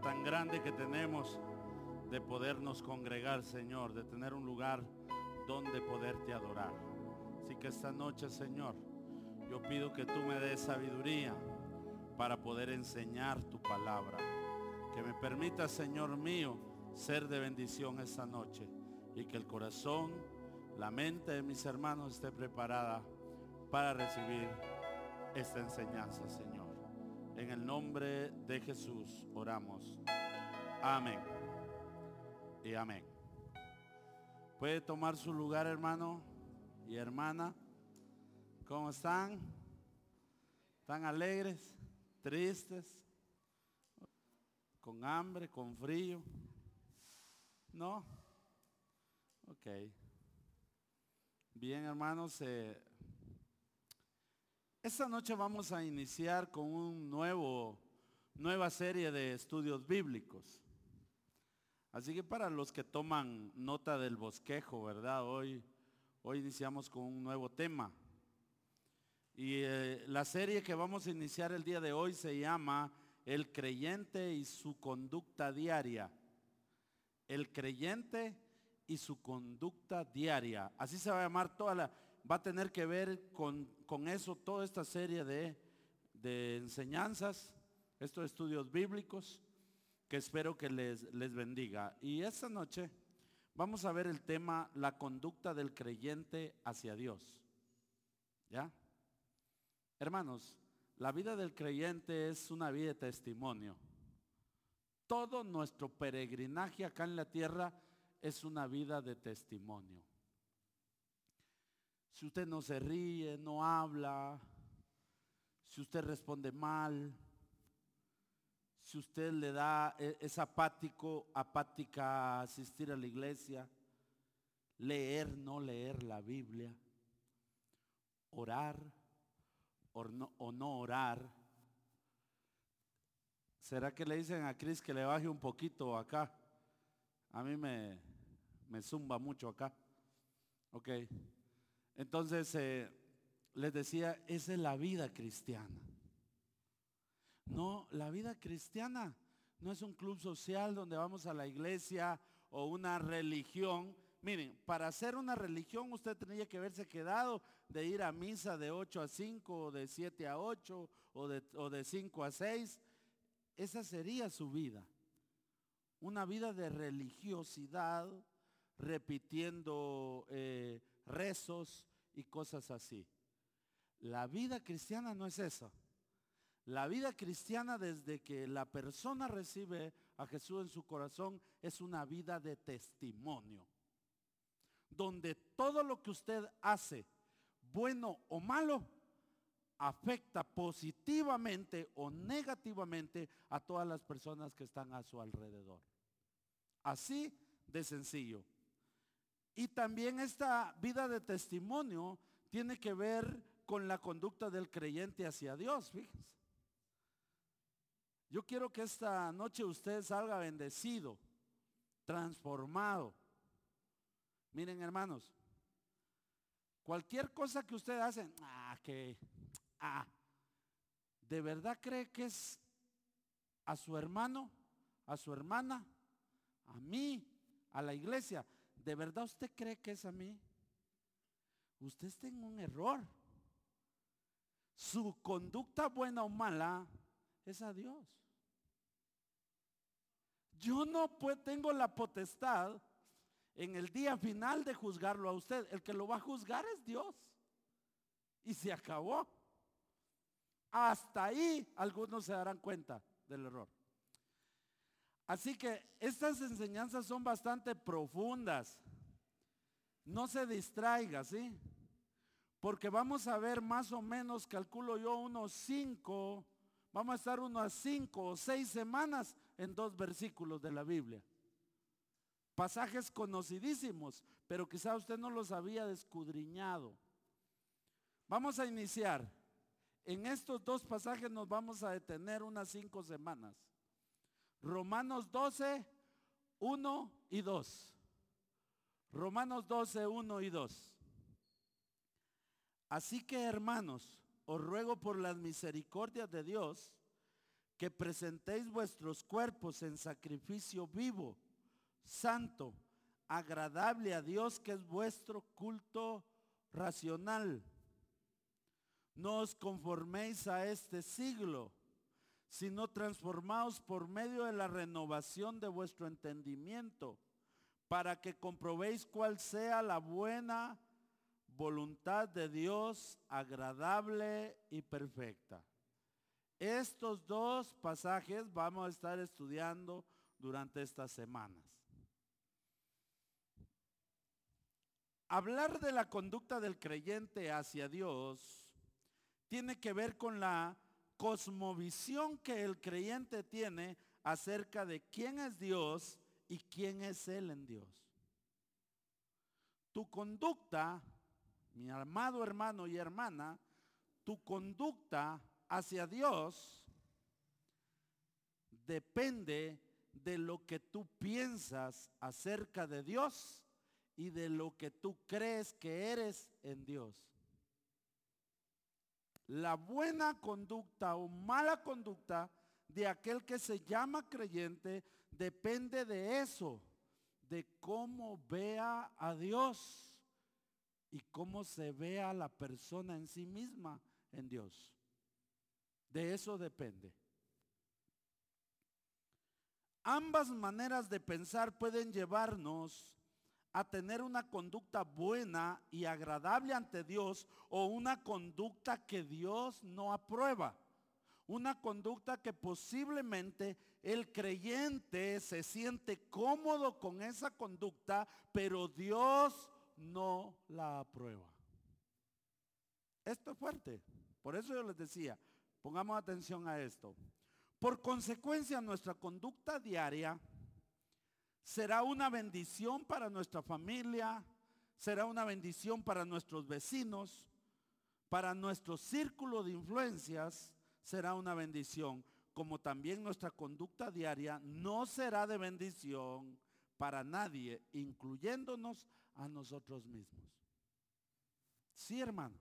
tan grande que tenemos de podernos congregar, Señor, de tener un lugar donde poderte adorar. Así que esta noche, Señor, yo pido que tú me des sabiduría para poder enseñar tu palabra. Que me permita, Señor mío, ser de bendición esta noche y que el corazón, la mente de mis hermanos esté preparada para recibir esta enseñanza, Señor. En el nombre de Jesús oramos. Amén. Y amén. Puede tomar su lugar, hermano y hermana. ¿Cómo están? ¿Están alegres? ¿Tristes? ¿Con hambre? ¿Con frío? ¿No? Ok. Bien, hermanos. Esta noche vamos a iniciar con un nuevo, nueva serie de estudios bíblicos. Así que para los que toman nota del bosquejo, ¿verdad? Hoy, hoy iniciamos con un nuevo tema. Y eh, la serie que vamos a iniciar el día de hoy se llama El creyente y su conducta diaria. El creyente y su conducta diaria. Así se va a llamar toda la va a tener que ver con, eso toda esta serie de, de, enseñanzas, estos estudios bíblicos, que espero que les, les bendiga. Y esta noche vamos a ver el tema, la conducta del creyente hacia Dios. ¿Ya? Hermanos, la vida del creyente es una vida de testimonio. Todo nuestro peregrinaje acá en la tierra es una vida de testimonio. Si usted no se ríe, no habla, si usted responde mal, si usted le da, e, es apático, apática asistir a la iglesia, leer, no leer la Biblia, orar o no, orar. ¿Será que le dicen a Cris que le baje un poquito acá? A mí me, me zumba mucho acá. Ok. Entonces, eh, les decía, esa es la vida cristiana. No, la vida cristiana no es un club social donde vamos a la iglesia o una religión. Miren, para hacer una religión usted tendría que haberse quedado de ir a misa de 8 a 5 o de 7 a 8 o de, o de 5 a 6. Esa sería su vida. Una vida de religiosidad, repitiendo eh, rezos, y cosas así. La vida cristiana no es eso. La vida cristiana desde que la persona recibe a Jesús en su corazón es una vida de testimonio. Donde todo lo que usted hace, bueno o malo, afecta positivamente o negativamente a todas las personas que están a su alrededor. Así de sencillo. Y también esta vida de testimonio tiene que ver con la conducta del creyente hacia Dios, fíjense. Yo quiero que esta noche usted salga bendecido, transformado. Miren hermanos, cualquier cosa que usted hace, ah, que, ah, ¿de verdad cree que es a su hermano, a su hermana, a mí, a la iglesia? ¿De verdad usted cree que es a mí? Usted está en un error. Su conducta buena o mala es a Dios. Yo no tengo la potestad en el día final de juzgarlo a usted. El que lo va a juzgar es Dios. Y se acabó. Hasta ahí algunos se darán cuenta del error. Así que estas enseñanzas son bastante profundas. No se distraiga, ¿sí? Porque vamos a ver más o menos, calculo yo, unos cinco, vamos a estar unas cinco o seis semanas en dos versículos de la Biblia. Pasajes conocidísimos, pero quizá usted no los había descudriñado. Vamos a iniciar. En estos dos pasajes nos vamos a detener unas cinco semanas. Romanos 12, 1 y 2. Romanos 12, 1 y 2. Así que hermanos, os ruego por las misericordias de Dios que presentéis vuestros cuerpos en sacrificio vivo, santo, agradable a Dios, que es vuestro culto racional. No os conforméis a este siglo, sino transformaos por medio de la renovación de vuestro entendimiento, para que comprobéis cuál sea la buena voluntad de Dios, agradable y perfecta. Estos dos pasajes vamos a estar estudiando durante estas semanas. Hablar de la conducta del creyente hacia Dios tiene que ver con la cosmovisión que el creyente tiene acerca de quién es Dios y quién es Él en Dios. Tu conducta, mi amado hermano y hermana, tu conducta hacia Dios depende de lo que tú piensas acerca de Dios y de lo que tú crees que eres en Dios. La buena conducta o mala conducta de aquel que se llama creyente depende de eso, de cómo vea a Dios y cómo se vea la persona en sí misma en Dios. De eso depende. Ambas maneras de pensar pueden llevarnos a tener una conducta buena y agradable ante Dios o una conducta que Dios no aprueba. Una conducta que posiblemente el creyente se siente cómodo con esa conducta, pero Dios no la aprueba. Esto es fuerte. Por eso yo les decía, Pongamos atención a esto. Por consecuencia, nuestra conducta diaria será una bendición para nuestra familia, será una bendición para nuestros vecinos, para nuestro círculo de influencias, será una bendición, como también nuestra conducta diaria no será de bendición para nadie, incluyéndonos a nosotros mismos. Sí, hermanos.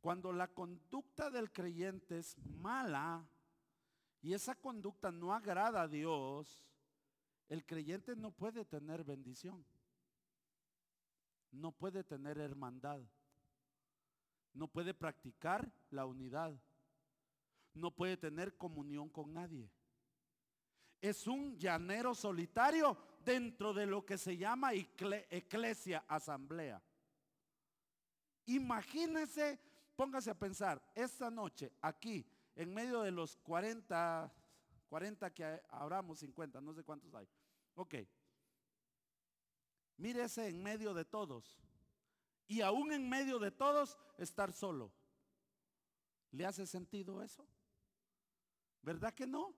Cuando la conducta del creyente es mala y esa conducta no agrada a Dios, el creyente no puede tener bendición. No puede tener hermandad. No puede practicar la unidad. No puede tener comunión con nadie. Es un llanero solitario dentro de lo que se llama eclesia, asamblea. Imagínese póngase a pensar, esta noche aquí, en medio de los 40, 40 que hablamos, 50, no sé cuántos hay. Ok. Mírese en medio de todos. Y aún en medio de todos, estar solo. ¿Le hace sentido eso? ¿Verdad que no?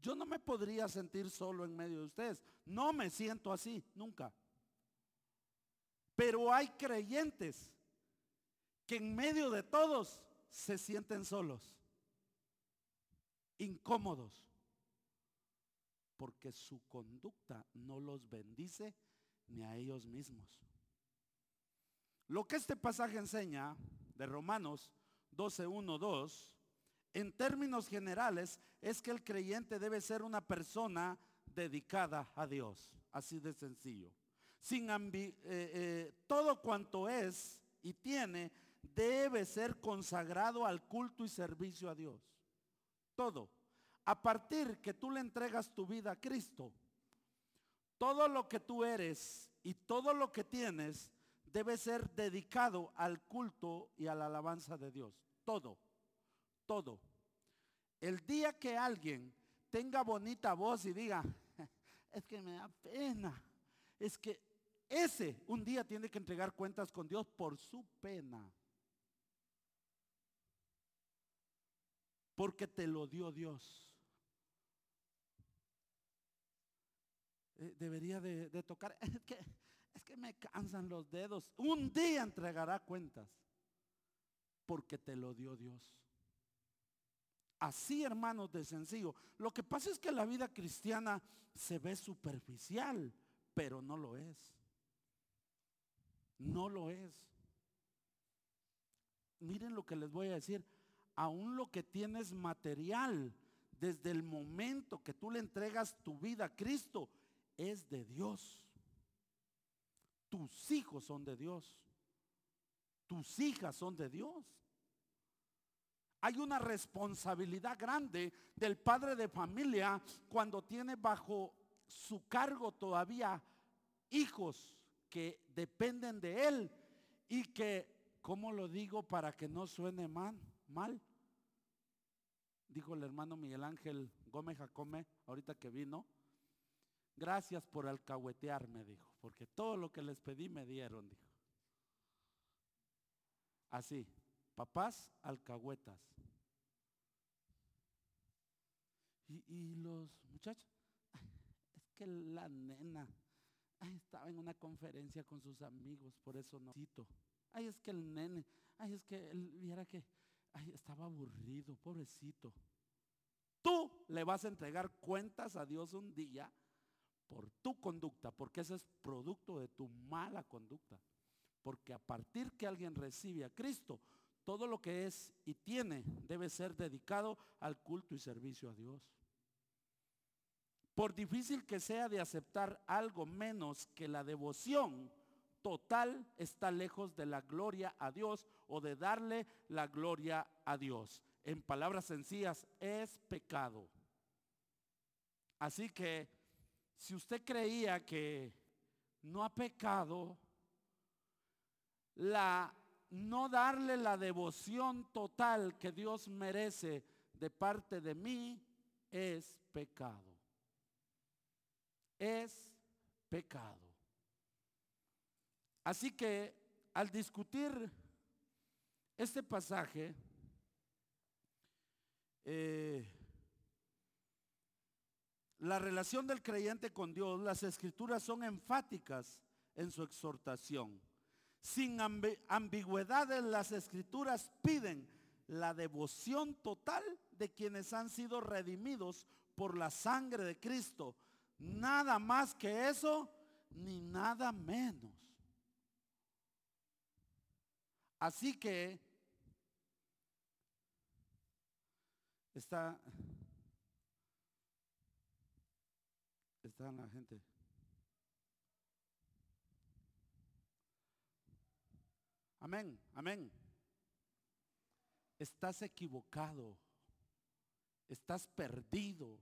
Yo no me podría sentir solo en medio de ustedes. No me siento así, nunca. Pero hay creyentes que en medio de todos se sienten solos, incómodos, porque su conducta no los bendice ni a ellos mismos. Lo que este pasaje enseña de Romanos 12, 1, 2, en términos generales, es que el creyente debe ser una persona dedicada a Dios, así de sencillo. Sin eh, eh, todo cuanto es y tiene debe ser consagrado al culto y servicio a Dios. Todo. A partir que tú le entregas tu vida a Cristo, todo lo que tú eres y todo lo que tienes debe ser dedicado al culto y a la alabanza de Dios. Todo, todo. El día que alguien tenga bonita voz y diga, es que me da pena, es que ese un día tiene que entregar cuentas con Dios por su pena. porque te lo dio Dios. Eh, debería de, tocar, es que, es que me cansan los dedos. Un día entregará cuentas porque te lo dio Dios. Así, hermanos, de sencillo. Lo que pasa es que la vida cristiana se ve superficial, pero no lo es. No lo es. Miren lo que les voy a decir aún lo que tienes material, desde el momento que tú le entregas tu vida a Cristo, es de Dios. Tus hijos son de Dios. Tus hijas son de Dios. Hay una responsabilidad grande del padre de familia cuando tiene bajo su cargo todavía hijos que dependen de él y que, ¿cómo lo digo para que no suene mal? mal? Dijo el hermano Miguel Ángel Gómez Jacome, ahorita que vino. Gracias por alcahuetearme, dijo, porque todo lo que les pedí me dieron, dijo. Así, papás alcahuetas. Y, los muchachos, es que la nena estaba en una conferencia con sus amigos, por eso no cito. Ay, es que el nene, ay, es que él viera que estaba aburrido, pobrecito. Tú le vas a entregar cuentas a Dios un día por tu conducta, porque ese es producto de tu mala conducta. Porque a partir que alguien recibe a Cristo, todo lo que es y tiene debe ser dedicado al culto y servicio a Dios. Por difícil que sea de aceptar algo menos que la devoción total, está lejos de la gloria a Dios o de darle la gloria a Dios. En palabras sencillas, es pecado. Así que si usted creía que no ha pecado, la no darle la devoción total que Dios merece de parte de mí es pecado. Es pecado. Así que al discutir este pasaje, eh, la relación del creyente con Dios, las escrituras son enfáticas en su exhortación. Sin ambigüedades las escrituras piden la devoción total de quienes han sido redimidos por la sangre de Cristo. Nada más que eso, ni nada menos. Así que está está la gente Amén, amén. Estás equivocado. Estás perdido.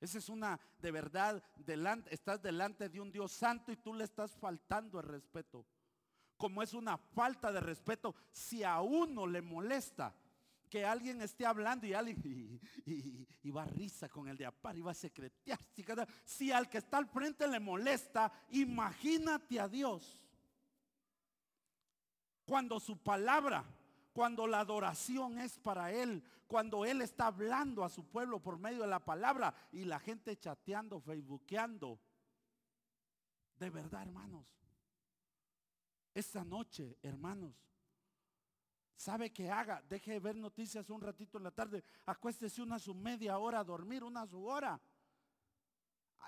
Esa es una, de verdad, delante, estás delante de un Dios santo y tú le estás faltando el respeto. Como es una falta de respeto si a uno le molesta que alguien esté hablando y alguien y, va a risa con el de apar y va a secretear. Si al que está al frente le molesta, imagínate a Dios. Cuando su palabra, cuando la adoración es para Él, cuando Él está hablando a su pueblo por medio de la palabra y la gente chateando, facebookeando. De verdad, hermanos. Esta noche, hermanos, ¿sabe que haga? Deje de ver noticias un ratito en la tarde. Acuéstese una su media hora a dormir, una su hora.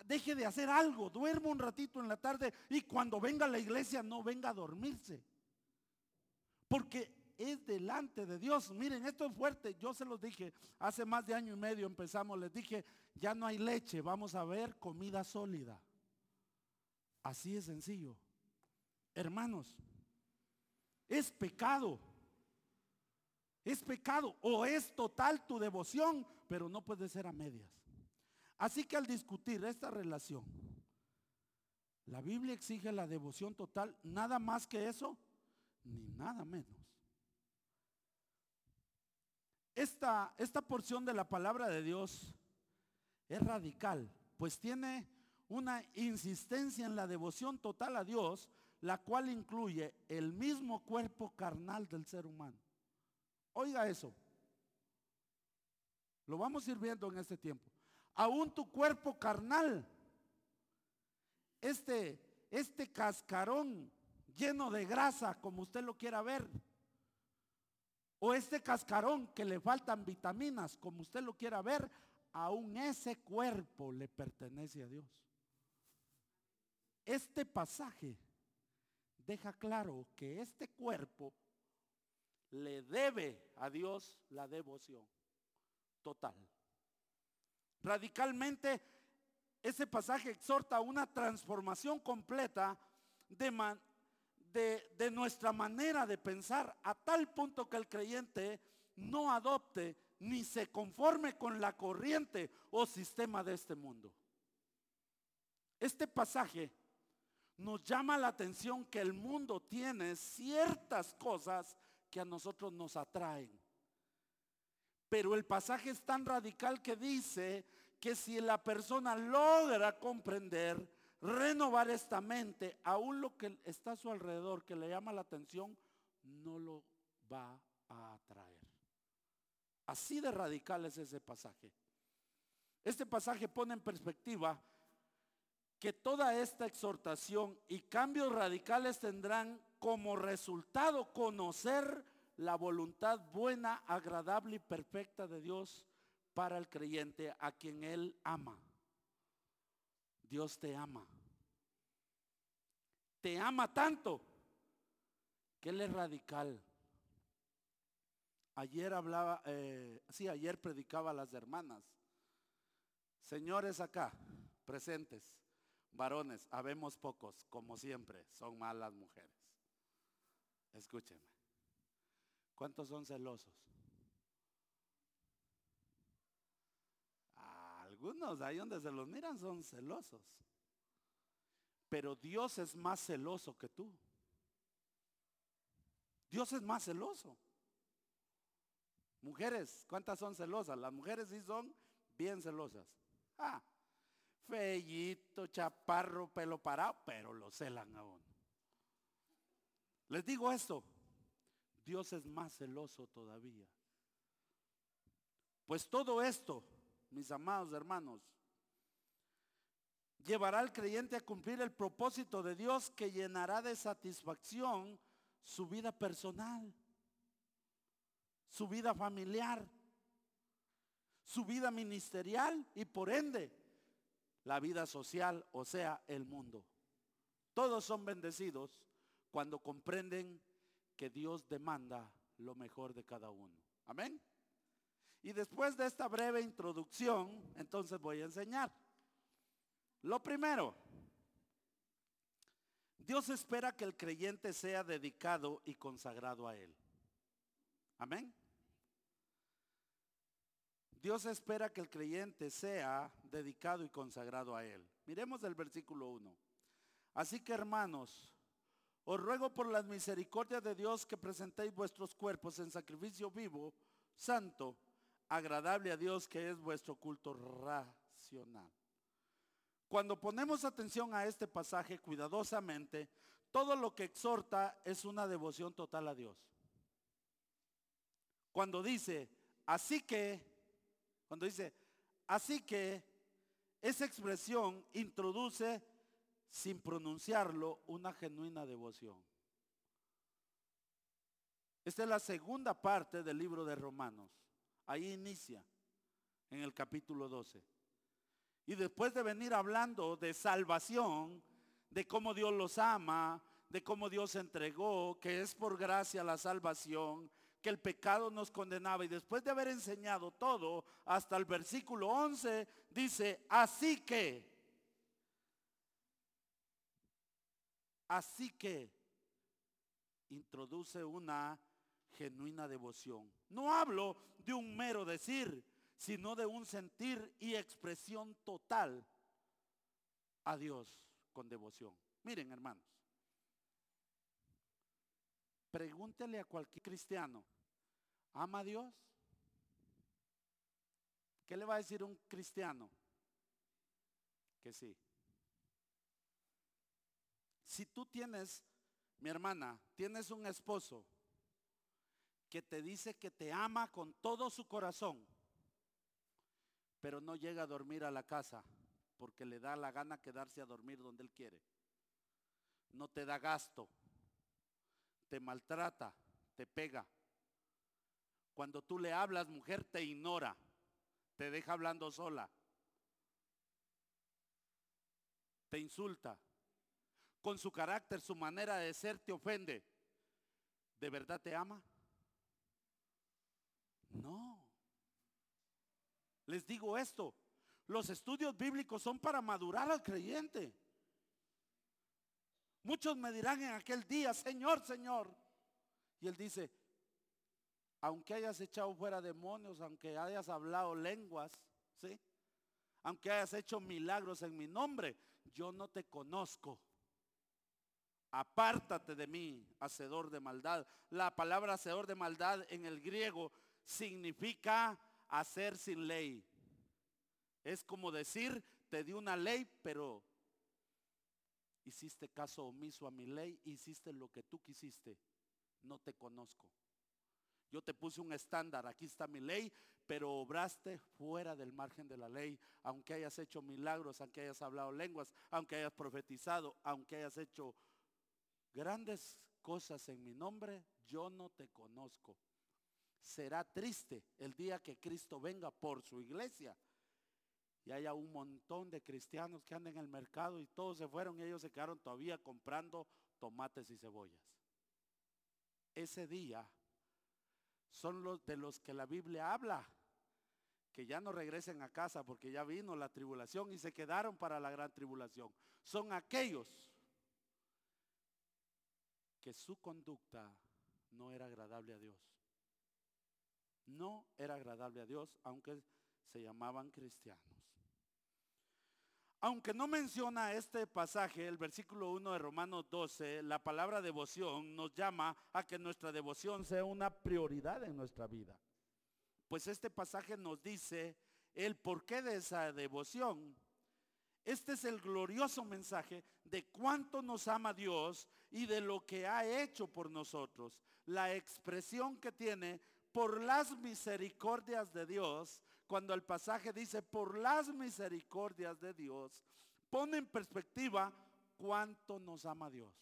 Deje de hacer algo, duerma un ratito en la tarde y cuando venga a la iglesia no venga a dormirse. Porque es delante de Dios. Miren, esto es fuerte. Yo se los dije, hace más de año y medio empezamos, les dije, ya no hay leche, vamos a ver comida sólida. Así es sencillo. Hermanos, es pecado. Es pecado o es total tu devoción, pero no puede ser a medias. Así que al discutir esta relación, la Biblia exige la devoción total, nada más que eso, ni nada menos. Esta, esta porción de la palabra de Dios es radical, pues tiene una insistencia en la devoción total a Dios, la cual incluye el mismo cuerpo carnal del ser humano. Oiga eso. Lo vamos a ir viendo en este tiempo. Aún tu cuerpo carnal, este, este cascarón lleno de grasa, como usted lo quiera ver. O este cascarón que le faltan vitaminas, como usted lo quiera ver, aún ese cuerpo le pertenece a Dios. Este pasaje deja claro que este cuerpo le debe a Dios la devoción total. Radicalmente, ese pasaje exhorta una transformación completa de, de, de, nuestra manera de pensar a tal punto que el creyente no adopte ni se conforme con la corriente o sistema de este mundo. Este pasaje nos llama la atención que el mundo tiene ciertas cosas que a nosotros nos atraen. Pero el pasaje es tan radical que dice que si la persona logra comprender, renovar esta mente, aún lo que está a su alrededor, que le llama la atención, no lo va a atraer. Así de radical es ese pasaje. Este pasaje pone en perspectiva que toda esta exhortación y cambios radicales tendrán como resultado conocer la voluntad buena, agradable y perfecta de Dios para el creyente a quien Él ama. Dios te ama. Te ama tanto que Él es radical. Ayer hablaba, eh, sí, ayer predicaba a las hermanas. Señores acá, presentes, varones, habemos pocos, como siempre, son malas mujeres. Escúcheme. ¿Cuántos son celosos? Algunos ahí donde se los miran son celosos. Pero Dios es más celoso que tú. Dios es más celoso. Mujeres, ¿cuántas son celosas? Las mujeres sí son bien celosas. Ah, fellito, chaparro, pelo parado, pero lo celan aún. Les digo esto, Dios es más celoso todavía. Pues todo esto, mis amados hermanos, llevará al creyente a cumplir el propósito de Dios que llenará de satisfacción su vida personal su vida familiar, su vida ministerial y por ende la vida social, o sea, el mundo. Todos son bendecidos cuando comprenden que Dios demanda lo mejor de cada uno. Amén. Y después de esta breve introducción, entonces voy a enseñar. Lo primero, Dios espera que el creyente sea dedicado y consagrado a Él. Amén. Dios espera que el creyente sea dedicado y consagrado a Él. Miremos el versículo 1. Así que hermanos, os ruego por las misericordias de Dios que presentéis vuestros cuerpos en sacrificio vivo, santo, agradable a Dios, que es vuestro culto racional. Cuando ponemos atención a este pasaje cuidadosamente, todo lo que exhorta es una devoción total a Dios. Cuando dice, así que, cuando dice, así que, esa expresión introduce, sin pronunciarlo, una genuina devoción. Esta es la segunda parte del libro de Romanos. Ahí inicia, en el capítulo 12. Y después de venir hablando de salvación, de cómo Dios los ama, de cómo Dios entregó, que es por gracia la salvación, que el pecado nos condenaba. Y después de haber enseñado todo, hasta el versículo 11, dice, así que, así que, introduce una genuina devoción. No hablo de un mero decir, sino de un sentir y expresión total a Dios con devoción. Miren, hermanos. Pregúntele a cualquier cristiano, ¿ama a Dios? ¿Qué le va a decir un cristiano? Que sí. Si tú tienes, mi hermana, tienes un esposo que te dice que te ama con todo su corazón, pero no llega a dormir a la casa porque le da la gana quedarse a dormir donde él quiere. No te da gasto, te maltrata, te pega. Cuando tú le hablas, mujer, te ignora, te deja hablando sola, te insulta. Con su carácter, su manera de ser, te ofende. ¿De verdad te ama? No. Les digo esto, los estudios bíblicos son para madurar al creyente. Muchos me dirán en aquel día, Señor, Señor. Y él dice, aunque hayas echado fuera demonios, aunque hayas hablado lenguas, ¿sí? Aunque hayas hecho milagros en mi nombre, yo no te conozco. Apártate de mí, hacedor de maldad. La palabra hacedor de maldad en el griego significa hacer sin ley. Es como decir, te di una ley, pero hiciste caso omiso a mi ley, hiciste lo que tú quisiste. No te conozco. Yo te puse un estándar, aquí está mi ley, pero obraste fuera del margen de la ley, aunque hayas hecho milagros, aunque hayas hablado lenguas, aunque hayas profetizado, aunque hayas hecho grandes cosas en mi nombre, yo no te conozco. Será triste el día que Cristo venga por su iglesia y haya un montón de cristianos que andan en el mercado y todos se fueron y ellos se quedaron todavía comprando tomates y cebollas. Ese día son los de los que la Biblia habla, que ya no regresen a casa porque ya vino la tribulación y se quedaron para la gran tribulación. Son aquellos que su conducta no era agradable a Dios. No era agradable a Dios, aunque se llamaban cristianos. Aunque no menciona este pasaje, el versículo 1 de Romanos 12, la palabra devoción nos llama a que nuestra devoción sea una prioridad en nuestra vida. Pues este pasaje nos dice el porqué de esa devoción. Este es el glorioso mensaje de cuánto nos ama Dios y de lo que ha hecho por nosotros. La expresión que tiene por las misericordias de Dios cuando el pasaje dice, por las misericordias de Dios, pone en perspectiva cuánto nos ama Dios.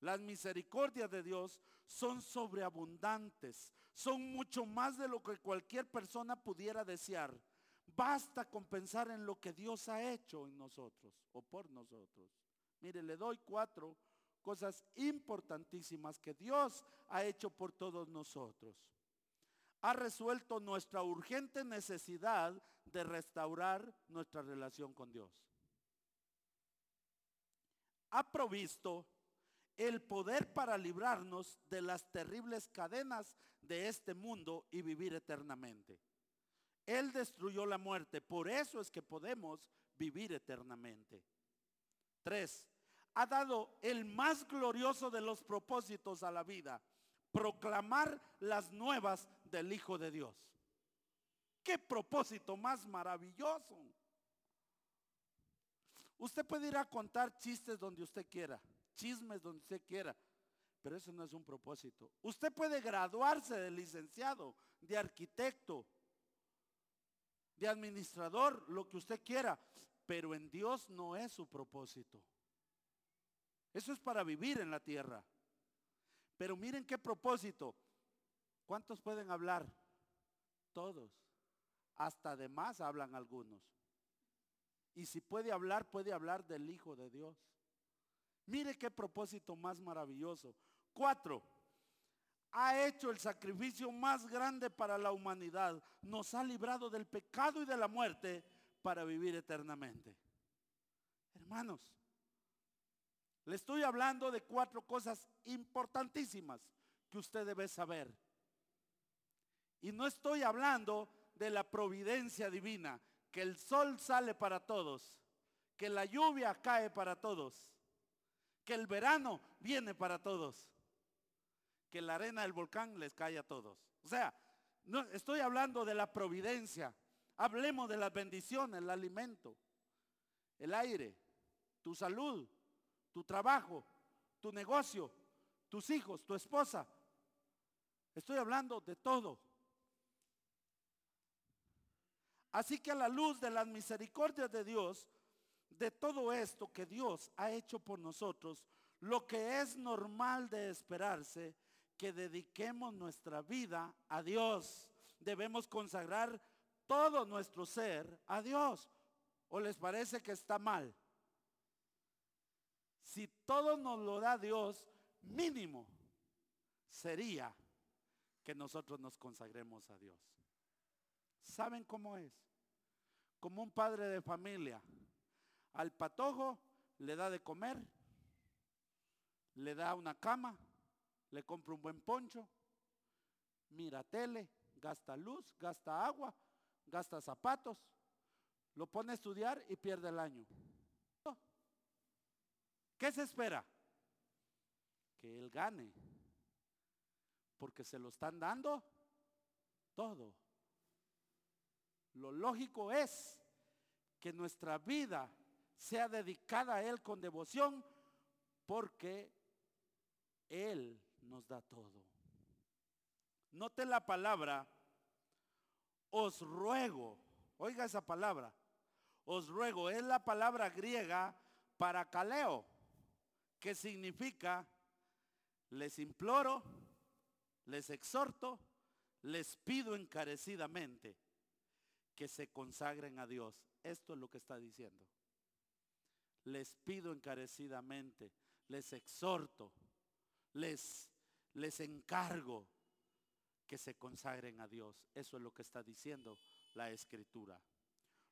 Las misericordias de Dios son sobreabundantes, son mucho más de lo que cualquier persona pudiera desear. Basta con pensar en lo que Dios ha hecho en nosotros o por nosotros. Mire, le doy cuatro cosas importantísimas que Dios ha hecho por todos nosotros ha resuelto nuestra urgente necesidad de restaurar nuestra relación con Dios. Ha provisto el poder para librarnos de las terribles cadenas de este mundo y vivir eternamente. Él destruyó la muerte, por eso es que podemos vivir eternamente. Tres, ha dado el más glorioso de los propósitos a la vida, proclamar las nuevas del Hijo de Dios. Qué propósito más maravilloso. Usted puede ir a contar chistes donde usted quiera, chismes donde usted quiera, pero eso no es un propósito. Usted puede graduarse de licenciado, de arquitecto, de administrador, lo que usted quiera, pero en Dios no es su propósito. Eso es para vivir en la tierra. Pero miren qué propósito. ¿Cuántos pueden hablar? Todos. Hasta de más hablan algunos. Y si puede hablar, puede hablar del Hijo de Dios. Mire qué propósito más maravilloso. Cuatro, ha hecho el sacrificio más grande para la humanidad. Nos ha librado del pecado y de la muerte para vivir eternamente. Hermanos, le estoy hablando de cuatro cosas importantísimas que usted debe saber. Y no estoy hablando de la providencia divina, que el sol sale para todos, que la lluvia cae para todos, que el verano viene para todos, que la arena del volcán les cae a todos. O sea, no estoy hablando de la providencia. Hablemos de las bendiciones, el alimento, el aire, tu salud, tu trabajo, tu negocio, tus hijos, tu esposa. Estoy hablando de todo. Así que a la luz de las misericordias de Dios, de todo esto que Dios ha hecho por nosotros, lo que es normal de esperarse, que dediquemos nuestra vida a Dios. Debemos consagrar todo nuestro ser a Dios. ¿O les parece que está mal? Si todo nos lo da Dios, mínimo sería que nosotros nos consagremos a Dios. ¿Saben cómo es? Como un padre de familia. Al patojo le da de comer, le da una cama, le compra un buen poncho, mira tele, gasta luz, gasta agua, gasta zapatos, lo pone a estudiar y pierde el año. ¿Qué se espera? Que él gane, porque se lo están dando todo. Lo lógico es que nuestra vida sea dedicada a Él con devoción, porque Él nos da todo. Note la palabra, os ruego, oiga esa palabra, os ruego, es la palabra griega para caleo, que significa les imploro, les exhorto, les pido encarecidamente que se consagren a Dios. Esto es lo que está diciendo. Les pido encarecidamente, les exhorto, les, les encargo que se consagren a Dios. Eso es lo que está diciendo la escritura.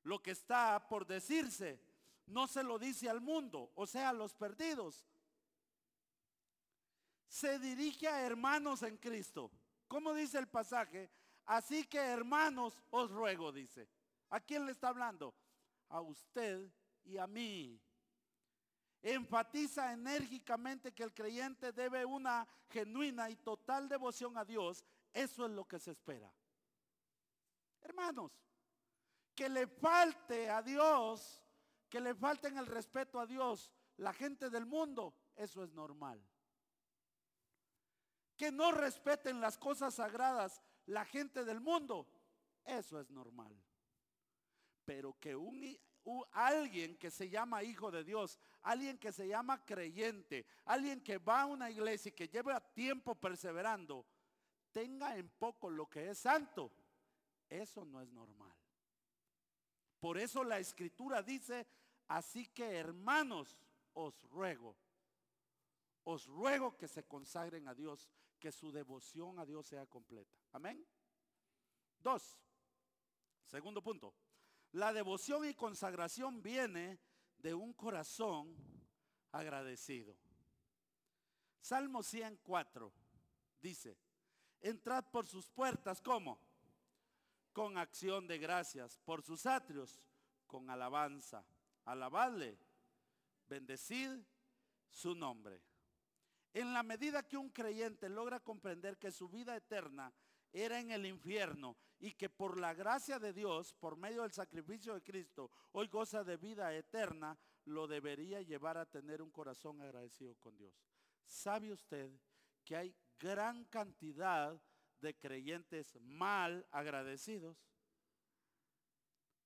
Lo que está por decirse no se lo dice al mundo, o sea, a los perdidos. Se dirige a hermanos en Cristo. ¿Cómo dice el pasaje? Así que hermanos, os ruego, dice. ¿A quién le está hablando? A usted y a mí. Enfatiza enérgicamente que el creyente debe una genuina y total devoción a Dios. Eso es lo que se espera. Hermanos, que le falte a Dios, que le falten el respeto a Dios la gente del mundo, eso es normal. Que no respeten las cosas sagradas la gente del mundo, eso es normal. Pero que un, alguien que se llama hijo de Dios, alguien que se llama creyente, alguien que va a una iglesia y que lleva tiempo perseverando, tenga en poco lo que es santo, eso no es normal. Por eso la escritura dice, así que hermanos, os ruego, os ruego que se consagren a Dios, que su devoción a Dios sea completa. Amén. Dos, segundo punto, la devoción y consagración viene de un corazón agradecido. Salmo 104 dice, entrad por sus puertas, ¿cómo? con acción de gracias, por sus atrios con alabanza. Alabadle, bendecid su nombre. En la medida que un creyente logra comprender que su vida eterna era en el infierno y que por la gracia de Dios, por medio del sacrificio de Cristo, hoy goza de vida eterna, lo debería llevar a tener un corazón agradecido con Dios. ¿Sabe usted que hay gran cantidad de creyentes mal agradecidos.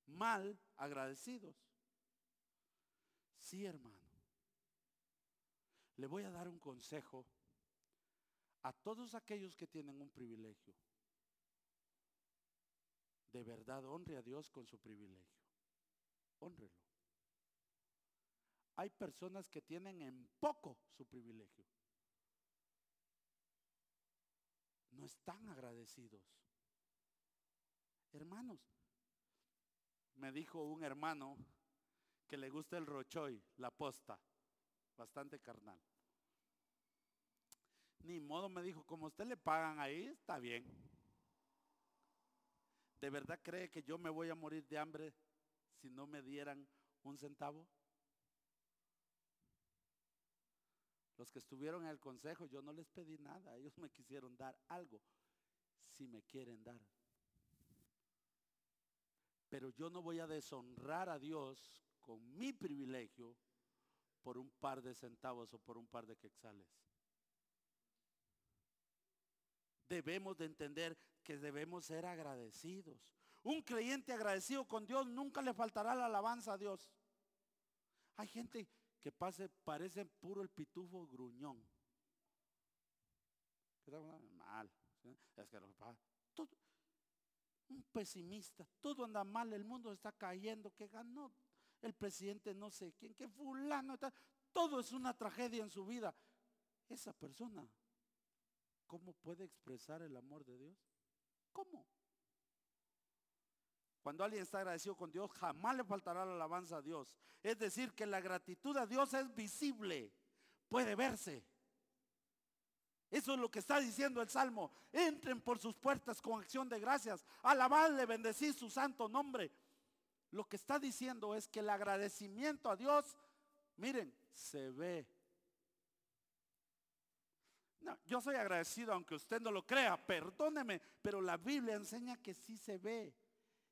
Mal agradecidos. Sí, hermano. Le voy a dar un consejo a todos aquellos que tienen un privilegio. De verdad, honre a Dios con su privilegio. Honrelo. Hay personas que tienen en poco su privilegio. no están agradecidos. Hermanos, me dijo un hermano que le gusta el rochoy, la posta, bastante carnal. Ni modo me dijo, como usted le pagan ahí, está bien. ¿De verdad cree que yo me voy a morir de hambre si no me dieran un centavo? Los que estuvieron en el consejo, yo no les pedí nada, ellos me quisieron dar algo, si me quieren dar. Pero yo no voy a deshonrar a Dios con mi privilegio por un par de centavos o por un par de quexales. Debemos de entender que debemos ser agradecidos. Un creyente agradecido con Dios nunca le faltará la alabanza a Dios. Hay gente que pase, parece puro el pitufo gruñón. Mal. Es que todo, un pesimista, todo anda mal, el mundo está cayendo, que ganó el presidente no sé quién, que fulano, todo es una tragedia en su vida. Esa persona ¿cómo puede expresar el amor de Dios? ¿Cómo? Cuando alguien está agradecido con Dios, jamás le faltará la alabanza a Dios. Es decir, que la gratitud a Dios es visible, puede verse. Eso es lo que está diciendo el Salmo. Entren por sus puertas con acción de gracias. Alabadle, bendecid su santo nombre. Lo que está diciendo es que el agradecimiento a Dios, miren, se ve. Yo soy agradecido aunque usted no lo crea, perdóneme, pero la Biblia enseña que sí se ve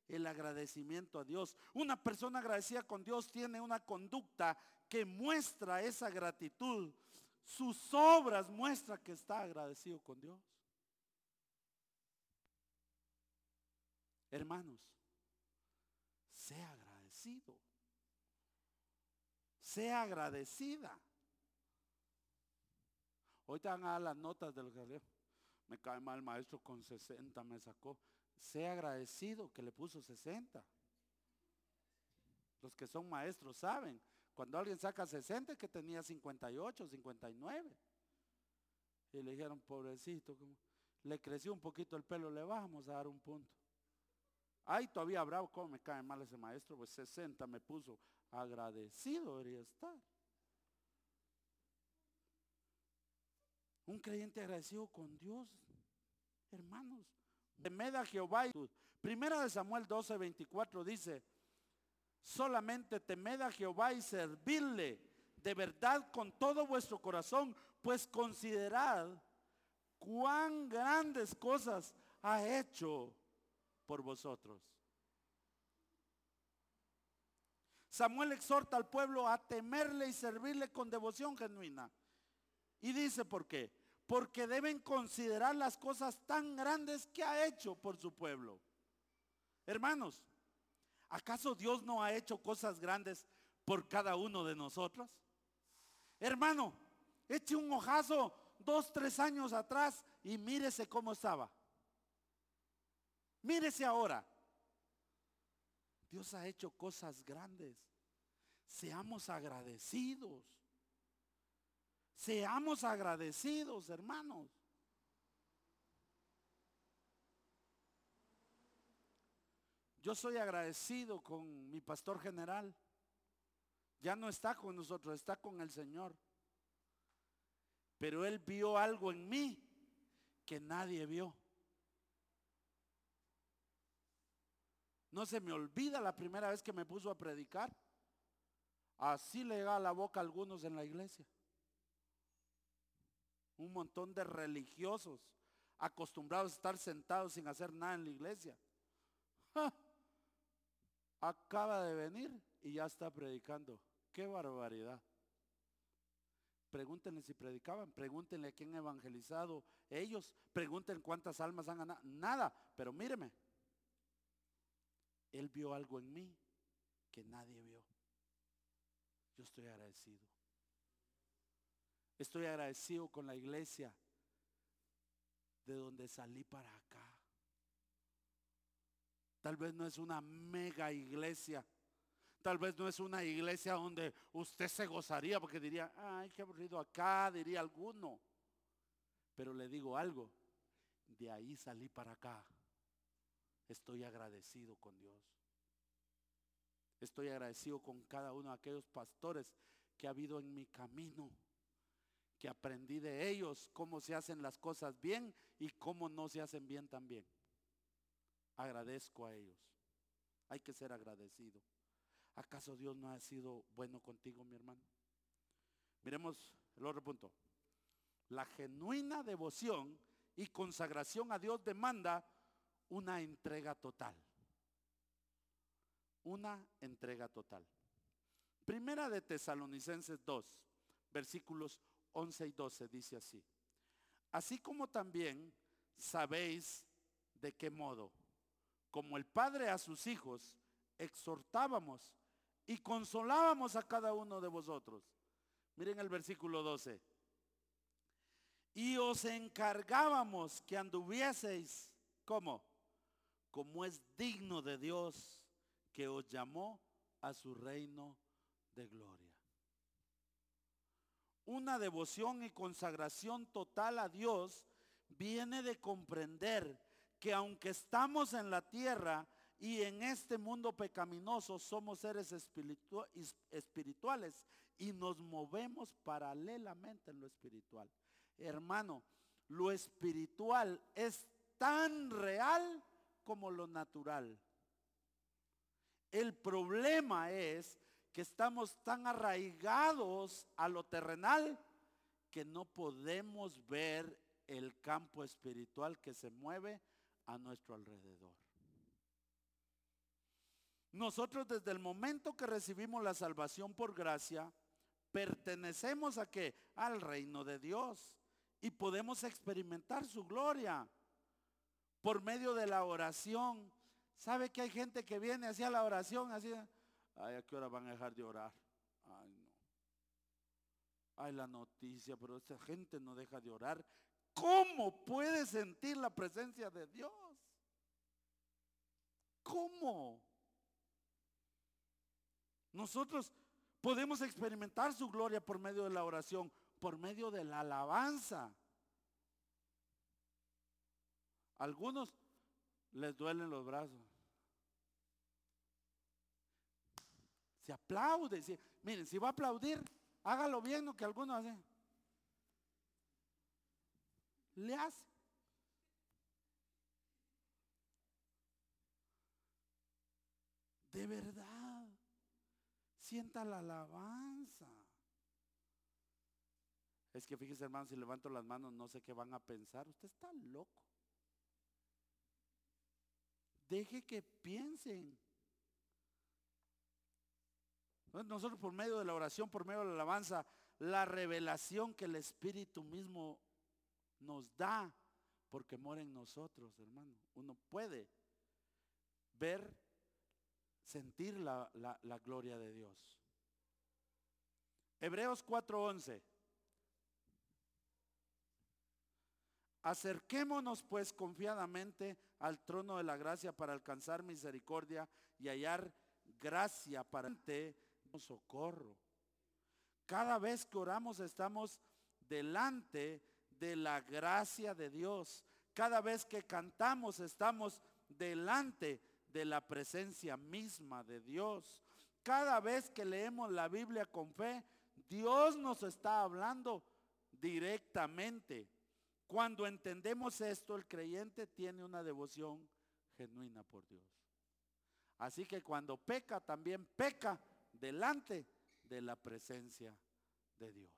el agradecimiento a Dios. Una persona agradecida con Dios tiene una conducta que muestra esa gratitud. Sus obras muestran que está agradecido con Dios. Hermanos, sea agradecido. Sea agradecida. Hoy te van a dar las notas de lo que me cae mal maestro con 60 me sacó. Sea agradecido que le puso 60. Los que son maestros saben, cuando alguien saca 60 que tenía 58, 59. Y le dijeron, pobrecito, le creció un poquito el pelo, le vamos a dar un punto. Ay, todavía bravo, ¿cómo me cae mal ese maestro? Pues 60 me puso. Agradecido debería estar. Un creyente agradecido con Dios, hermanos. Temed a Jehová. Primera de Samuel 12, 24 dice, solamente temed a Jehová y servirle de verdad con todo vuestro corazón, pues considerad cuán grandes cosas ha hecho por vosotros. Samuel exhorta al pueblo a temerle y servirle con devoción genuina. Y dice por qué. Porque deben considerar las cosas tan grandes que ha hecho por su pueblo. Hermanos, ¿acaso Dios no ha hecho cosas grandes por cada uno de nosotros? Hermano, eche un ojazo dos, tres años atrás y mírese cómo estaba. Mírese ahora. Dios ha hecho cosas grandes. Seamos agradecidos. Seamos agradecidos, hermanos. Yo soy agradecido con mi pastor general. Ya no está con nosotros, está con el Señor. Pero él vio algo en mí que nadie vio. No se me olvida la primera vez que me puso a predicar. Así le da la boca a algunos en la iglesia. Un montón de religiosos acostumbrados a estar sentados sin hacer nada en la iglesia. Acaba de venir y ya está predicando. Qué barbaridad. Pregúntenle si predicaban, pregúntenle a quién evangelizado ellos, pregúntenle cuántas almas han ganado. Nada, pero míreme, él vio algo en mí que nadie vio. Yo estoy agradecido. Estoy agradecido con la iglesia de donde salí para acá. Tal vez no es una mega iglesia. Tal vez no es una iglesia donde usted se gozaría porque diría, ay, qué aburrido acá, diría alguno. Pero le digo algo, de ahí salí para acá estoy agradecido con Dios. Estoy agradecido con cada uno de aquellos pastores que ha habido en mi camino, que aprendí de ellos cómo se hacen las cosas bien y cómo no se hacen bien también. Agradezco a ellos. Hay que ser agradecido. ¿Acaso Dios no ha sido bueno contigo, mi hermano? Miremos el otro punto. La genuina devoción y consagración a Dios demanda una entrega total. Una entrega total. Primera de Tesalonicenses 2, versículos 11 y 12 dice así. Así como también sabéis de qué modo, como el Padre a sus hijos, exhortábamos y consolábamos a cada uno de vosotros. Miren el versículo 12. Y os encargábamos que anduvieseis, ¿cómo? Como es digno de Dios que os llamó a su reino de gloria. Una devoción y consagración total a Dios viene de comprender que aunque estamos en la tierra y en este mundo pecaminoso somos seres espirituales y nos movemos paralelamente en lo espiritual. Hermano, lo espiritual es tan real como lo natural. El problema es que estamos tan arraigados a lo terrenal que no podemos ver el campo espiritual que se mueve a nuestro alrededor. Nosotros desde el momento que recibimos la salvación por gracia, pertenecemos a qué? Al reino de Dios y podemos experimentar su gloria por medio de la oración. ¿Sabe que hay gente que viene hacia la oración así? Ay, ¿a qué hora van a dejar de orar? Ay, no. Ay, la noticia, pero esta gente no deja de orar. ¿Cómo puede sentir la presencia de Dios? ¿Cómo? Nosotros podemos experimentar su gloria por medio de la oración, por medio de la alabanza. Algunos les duelen los brazos. Se aplaude. miren, si va a aplaudir, hágalo bien lo que algunos hacen. Le hace. De verdad. Sienta la alabanza. Es que fíjese hermano, si levanto las manos no sé qué van a pensar. Usted está loco. Deje que piensen. Nosotros por medio de la oración, por medio de la alabanza, la revelación que el Espíritu mismo nos da, porque mora en nosotros, hermano. Uno puede ver, sentir la, la gloria de Dios. Hebreos 4:11. Acerquémonos pues confiadamente al trono de la gracia para alcanzar misericordia y hallar gracia para socorro. Cada vez que oramos estamos delante de la gracia de Dios. Cada vez que cantamos estamos delante de la presencia misma de Dios. Cada vez que leemos la Biblia con fe, Dios nos está hablando directamente. Cuando entendemos esto, el creyente tiene una devoción genuina por Dios. Así que cuando peca, también peca delante de la presencia de Dios.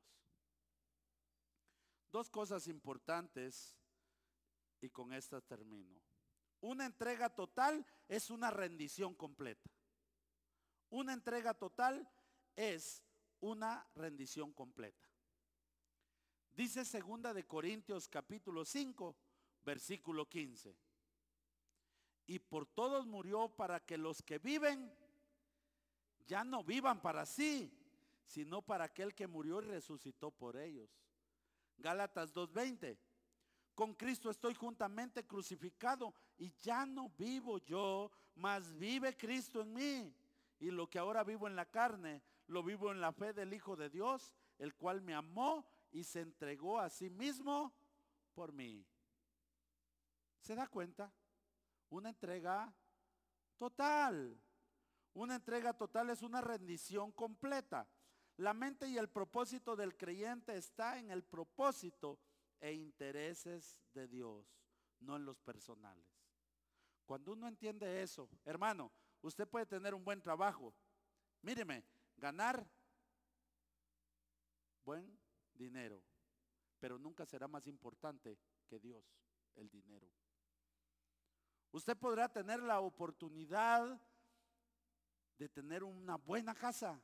Dos cosas importantes y con estas termino. Una entrega total es una rendición completa. Una entrega total es una rendición completa. Dice segunda de Corintios capítulo 5, versículo 15. Y por todos murió para que los que viven ya no vivan para sí, sino para aquel que murió y resucitó por ellos. Gálatas 2:20. Con Cristo estoy juntamente crucificado y ya no vivo yo, mas vive Cristo en mí. Y lo que ahora vivo en la carne, lo vivo en la fe del Hijo de Dios, el cual me amó y se entregó a sí mismo por mí. ¿Se da cuenta? Una entrega total. Una entrega total es una rendición completa. La mente y el propósito del creyente está en el propósito e intereses de Dios, no en los personales. Cuando uno entiende eso, hermano, usted puede tener un buen trabajo. Míreme, ganar buen dinero, pero nunca será más importante que Dios, el dinero. Usted podrá tener la oportunidad de tener una buena casa,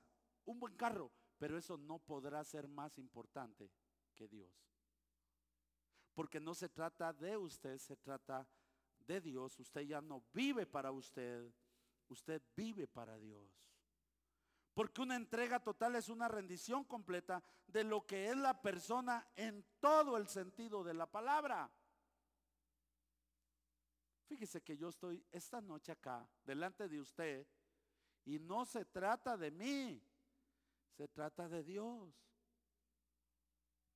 un buen carro, pero eso no podrá ser más importante que Dios. Porque no se trata de usted, se trata de Dios. Usted ya no vive para usted, usted vive para Dios. Porque una entrega total es una rendición completa de lo que es la persona en todo el sentido de la palabra. Fíjese que yo estoy esta noche acá, delante de usted, y no se trata de mí, se trata de Dios.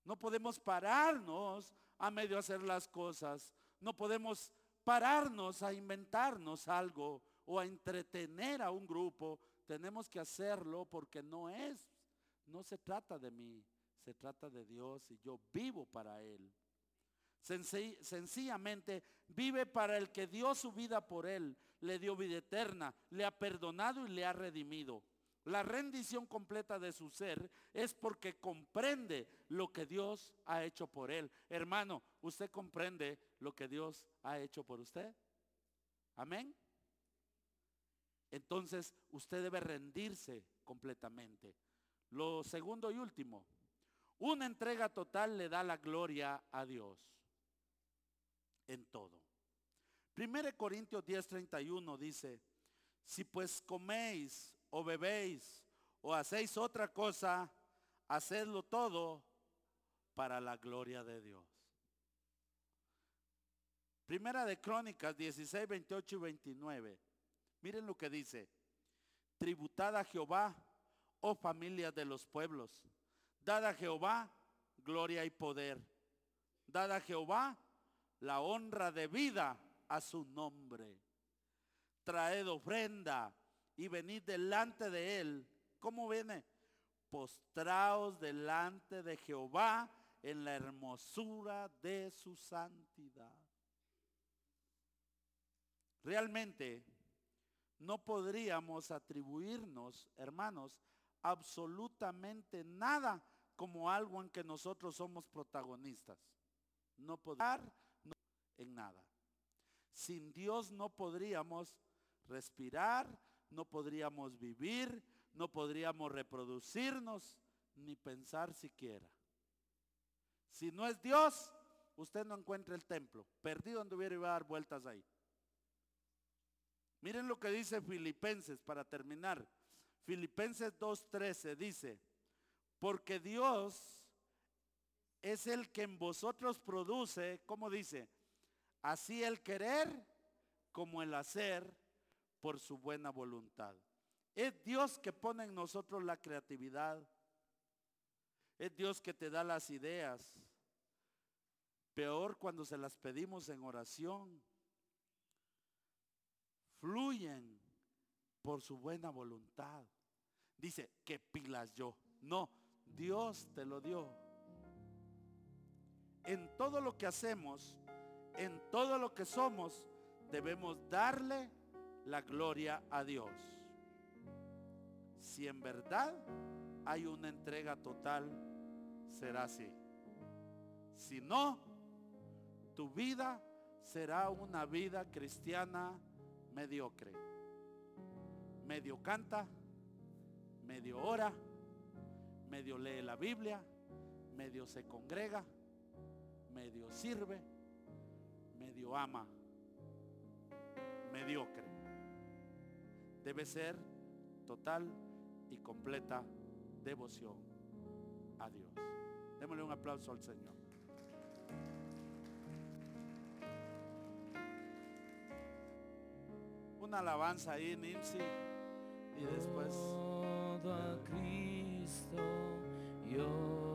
No podemos pararnos a medio hacer las cosas. No podemos pararnos a inventarnos algo o a entretener a un grupo. Tenemos que hacerlo porque no es, no se trata de mí, se trata de Dios y yo vivo para Él. sencillamente vive para el que dio su vida por Él, le dio vida eterna, le ha perdonado y le ha redimido. La rendición completa de su ser es porque comprende lo que Dios ha hecho por él. Hermano, ¿usted comprende lo que Dios ha hecho por usted? Amén. Entonces usted debe rendirse completamente. Lo segundo y último, una entrega total le da la gloria a Dios en todo. 1 Corintios 10:31 dice, si pues coméis o bebéis o hacéis otra cosa, hacedlo todo para la gloria de Dios. Primera de Crónicas 16, 28 y 29. Miren lo que dice. Tributad a Jehová, oh familia de los pueblos. Dad a Jehová gloria y poder. Dad a Jehová la honra de vida a su nombre. Traed ofrenda y venid delante de él. ¿Cómo viene? Postraos delante de Jehová en la hermosura de su santidad. Realmente no podríamos atribuirnos, hermanos, absolutamente nada como algo en que nosotros somos protagonistas. No podemos en nada. Sin Dios no podríamos respirar, no podríamos vivir, no podríamos reproducirnos, ni pensar siquiera. Si no es Dios, usted no encuentra el templo. Perdido anduviera y va a dar vueltas ahí. Miren lo que dice Filipenses para terminar. Filipenses 2.13 dice, porque Dios es el que en vosotros produce, como dice, así el querer como el hacer por su buena voluntad. Es Dios que pone en nosotros la creatividad. Es Dios que te da las ideas. Peor cuando se las pedimos en oración. Fluyen por su buena voluntad. Dice, ¿qué pilas yo? No, Dios te lo dio. En todo lo que hacemos, en todo lo que somos, debemos darle la gloria a Dios. Si en verdad hay una entrega total, será así. Si no, tu vida será una vida cristiana mediocre. Medio canta, medio ora, medio lee la Biblia, medio se congrega, medio sirve, medio ama, mediocre debe ser total y completa devoción a Dios. Démosle un aplauso al Señor. Una alabanza ahí, Nimsi. Y después. Todo a Cristo yo